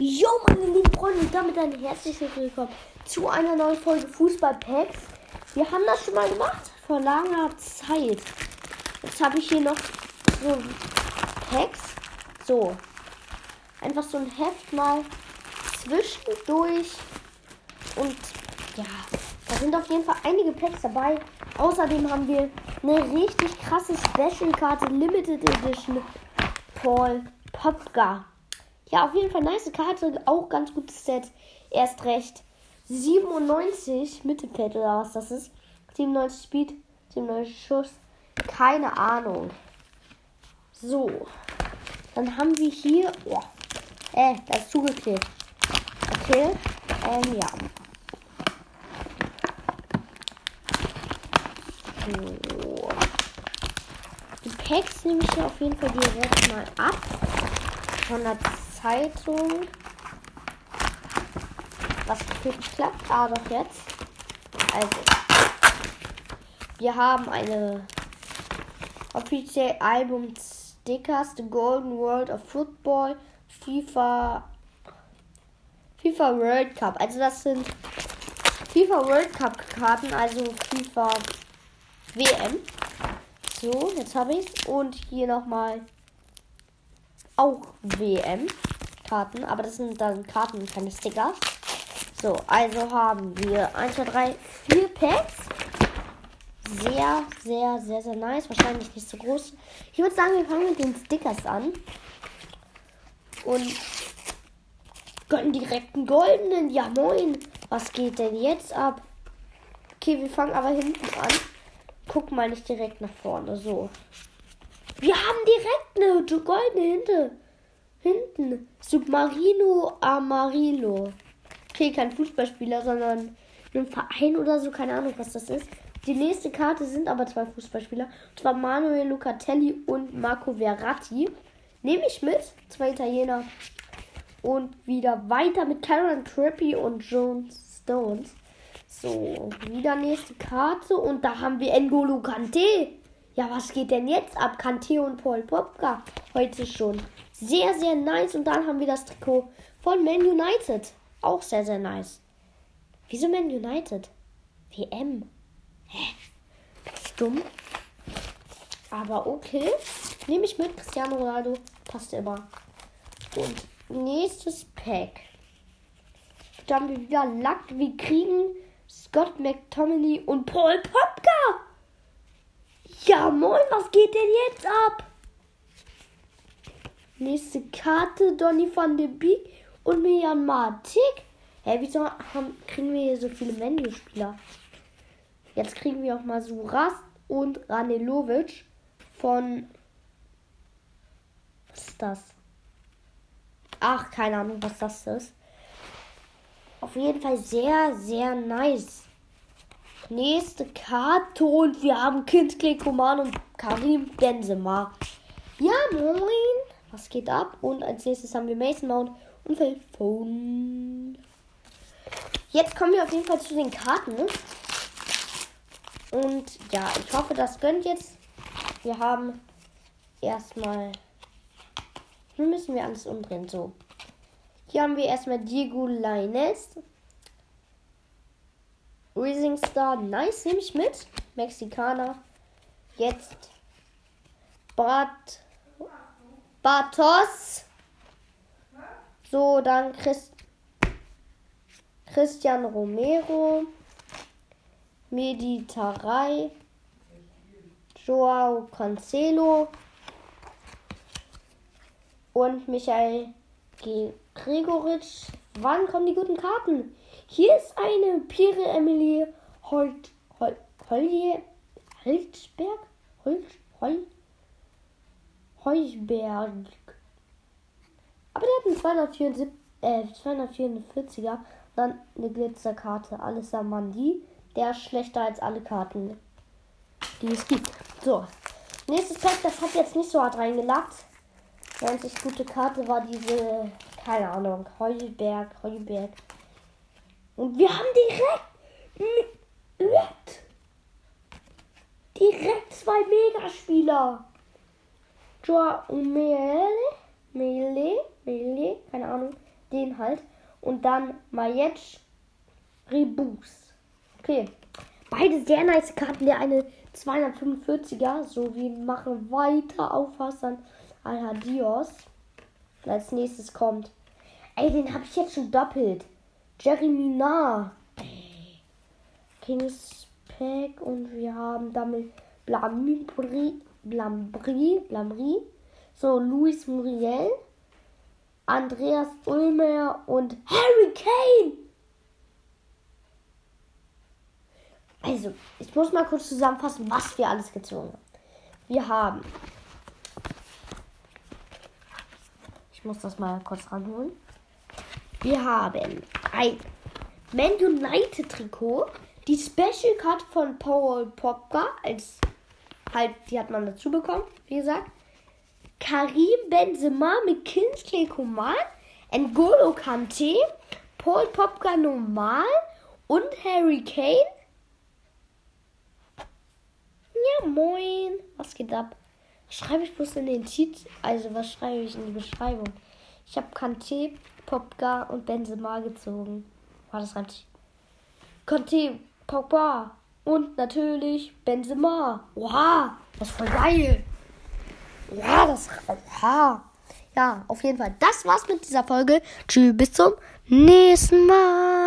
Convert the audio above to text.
Jo, meine lieben Freunde, und damit ein herzliches Willkommen zu einer neuen Folge Fußball Packs. Wir haben das schon mal gemacht vor langer Zeit. Jetzt habe ich hier noch so Packs. So. Einfach so ein Heft mal zwischendurch. Und ja, da sind auf jeden Fall einige Packs dabei. Außerdem haben wir eine richtig krasse Special-Karte, Limited Edition Paul Popka. Ja, auf jeden Fall nice Karte, auch ganz gutes Set. Erst recht 97 Mittelfeld oder was das ist. 97 Speed, 97 Schuss. Keine Ahnung. So. Dann haben wir hier. Oh, äh, das ist zugeklebt. Okay. Ähm, ja. So. Die Packs nehme ich hier auf jeden Fall direkt mal ab. Von der Zeitung. Was klappt, aber doch jetzt. Also. Wir haben eine offiziell Album Stickers, The Golden World of Football, FIFA, FIFA World Cup. Also das sind FIFA World Cup Karten, also FIFA WM. So, jetzt habe ich. Und hier nochmal auch WM-Karten. Aber das sind dann Karten, keine Stickers. So, also haben wir 1, 2, 3, 4 Packs. Sehr, sehr, sehr, sehr nice. Wahrscheinlich nicht so groß. Ich würde sagen, wir fangen mit den Stickers an. Und gönnen direkt einen goldenen. Ja, moin. Was geht denn jetzt ab? Okay, wir fangen aber hinten an. Guck mal nicht direkt nach vorne. So. Wir haben direkt eine goldene Hinte. Hinten. Submarino Amarillo. Okay, kein Fußballspieler, sondern ein Verein oder so. Keine Ahnung, was das ist. Die nächste Karte sind aber zwei Fußballspieler. Und zwar Manuel Lucatelli und Marco Verratti. Nehme ich mit. Zwei Italiener. Und wieder weiter mit Karen Crappy und Jones Stones. So, wieder nächste Karte. Und da haben wir N'Golo Kante. Ja, was geht denn jetzt ab? Kante und Paul Popka. Heute schon. Sehr, sehr nice. Und dann haben wir das Trikot von Man United. Auch sehr, sehr nice. Wieso Man United? WM. Hä? Stumm. Aber okay. Nehme ich mit. Cristiano Ronaldo. Passt immer. Und nächstes Pack. Da haben wir wieder Lack. Wir kriegen Scott McTominay und Paul Popka. Ja, moin, was geht denn jetzt ab? Nächste Karte, Donny van de Beek und Mian Martik. Hä, wieso haben, kriegen wir hier so viele Menü-Spieler? Jetzt kriegen wir auch mal Suras und Ranelovic von. Was ist das? Ach, keine Ahnung, was das ist. Auf jeden Fall sehr, sehr nice. Nächste Karte und wir haben Kinsley Coman und Karim Benzema. Ja, moin. Was geht ab? Und als nächstes haben wir Mason Mount und Phone. Jetzt kommen wir auf jeden Fall zu den Karten. Und ja, ich hoffe, das gönnt jetzt. Wir haben erstmal. Nun müssen wir alles umdrehen. So. Hier haben wir erstmal Diego Lainez. Rising Star, nice, nehme ich mit. Mexikaner. Jetzt Bart, Bartos. So, dann Christ, Christian Romero. Mediterrei. Joao Cancelo. Und Michael. Gregoritsch. Wann kommen die guten Karten? Hier ist eine Pire Emilie Holt, Hol, Holje, Holzberg? Holz, Hol, Heusberg. Aber der hat einen 274, äh, 244er. Dann eine Glitzerkarte. Alles Mandi. Der ist schlechter als alle Karten, die es gibt. So. Nächstes Pack, das hat jetzt nicht so hart reingelackt. Die einzig gute Karte war diese, keine Ahnung, Heuberg, Heuberg. Und wir haben direkt, direkt, direkt zwei Megaspieler. Joa und Mele, Mele, Mele, keine Ahnung. Den halt. Und dann Majetsch Rebus. Okay. Beide sehr nice Karten. Der eine 245er. So, wir machen weiter auf Hassan Al-Hadios. Als nächstes kommt. Ey, den habe ich jetzt schon doppelt. Jeremy Nah. Kings Pack und wir haben damit Blambri, Blambri, Blambri. So, Luis Muriel, Andreas Ulmer und Harry Kane. Also, ich muss mal kurz zusammenfassen, was wir alles gezogen haben. Wir haben. Ich muss das mal kurz ranholen. Wir haben ein Man United Trikot, die Special Card von Paul Pogba, als halt, die hat man dazu bekommen, wie gesagt. Karim Benzema mit Kingsley Coman, N'Golo Kante, Paul Popka normal und Harry Kane. Ja, moin. Was geht ab? Schreibe ich bloß in den Titel? Also, was schreibe ich in die Beschreibung? Ich habe Kante, Popka und Benzema gezogen. War das richtig? Kante, Pogba und natürlich Benzema. Wow, das ist voll geil. Ja, das. Oha. Ja, auf jeden Fall. Das war's mit dieser Folge. Tschüss, bis zum nächsten Mal.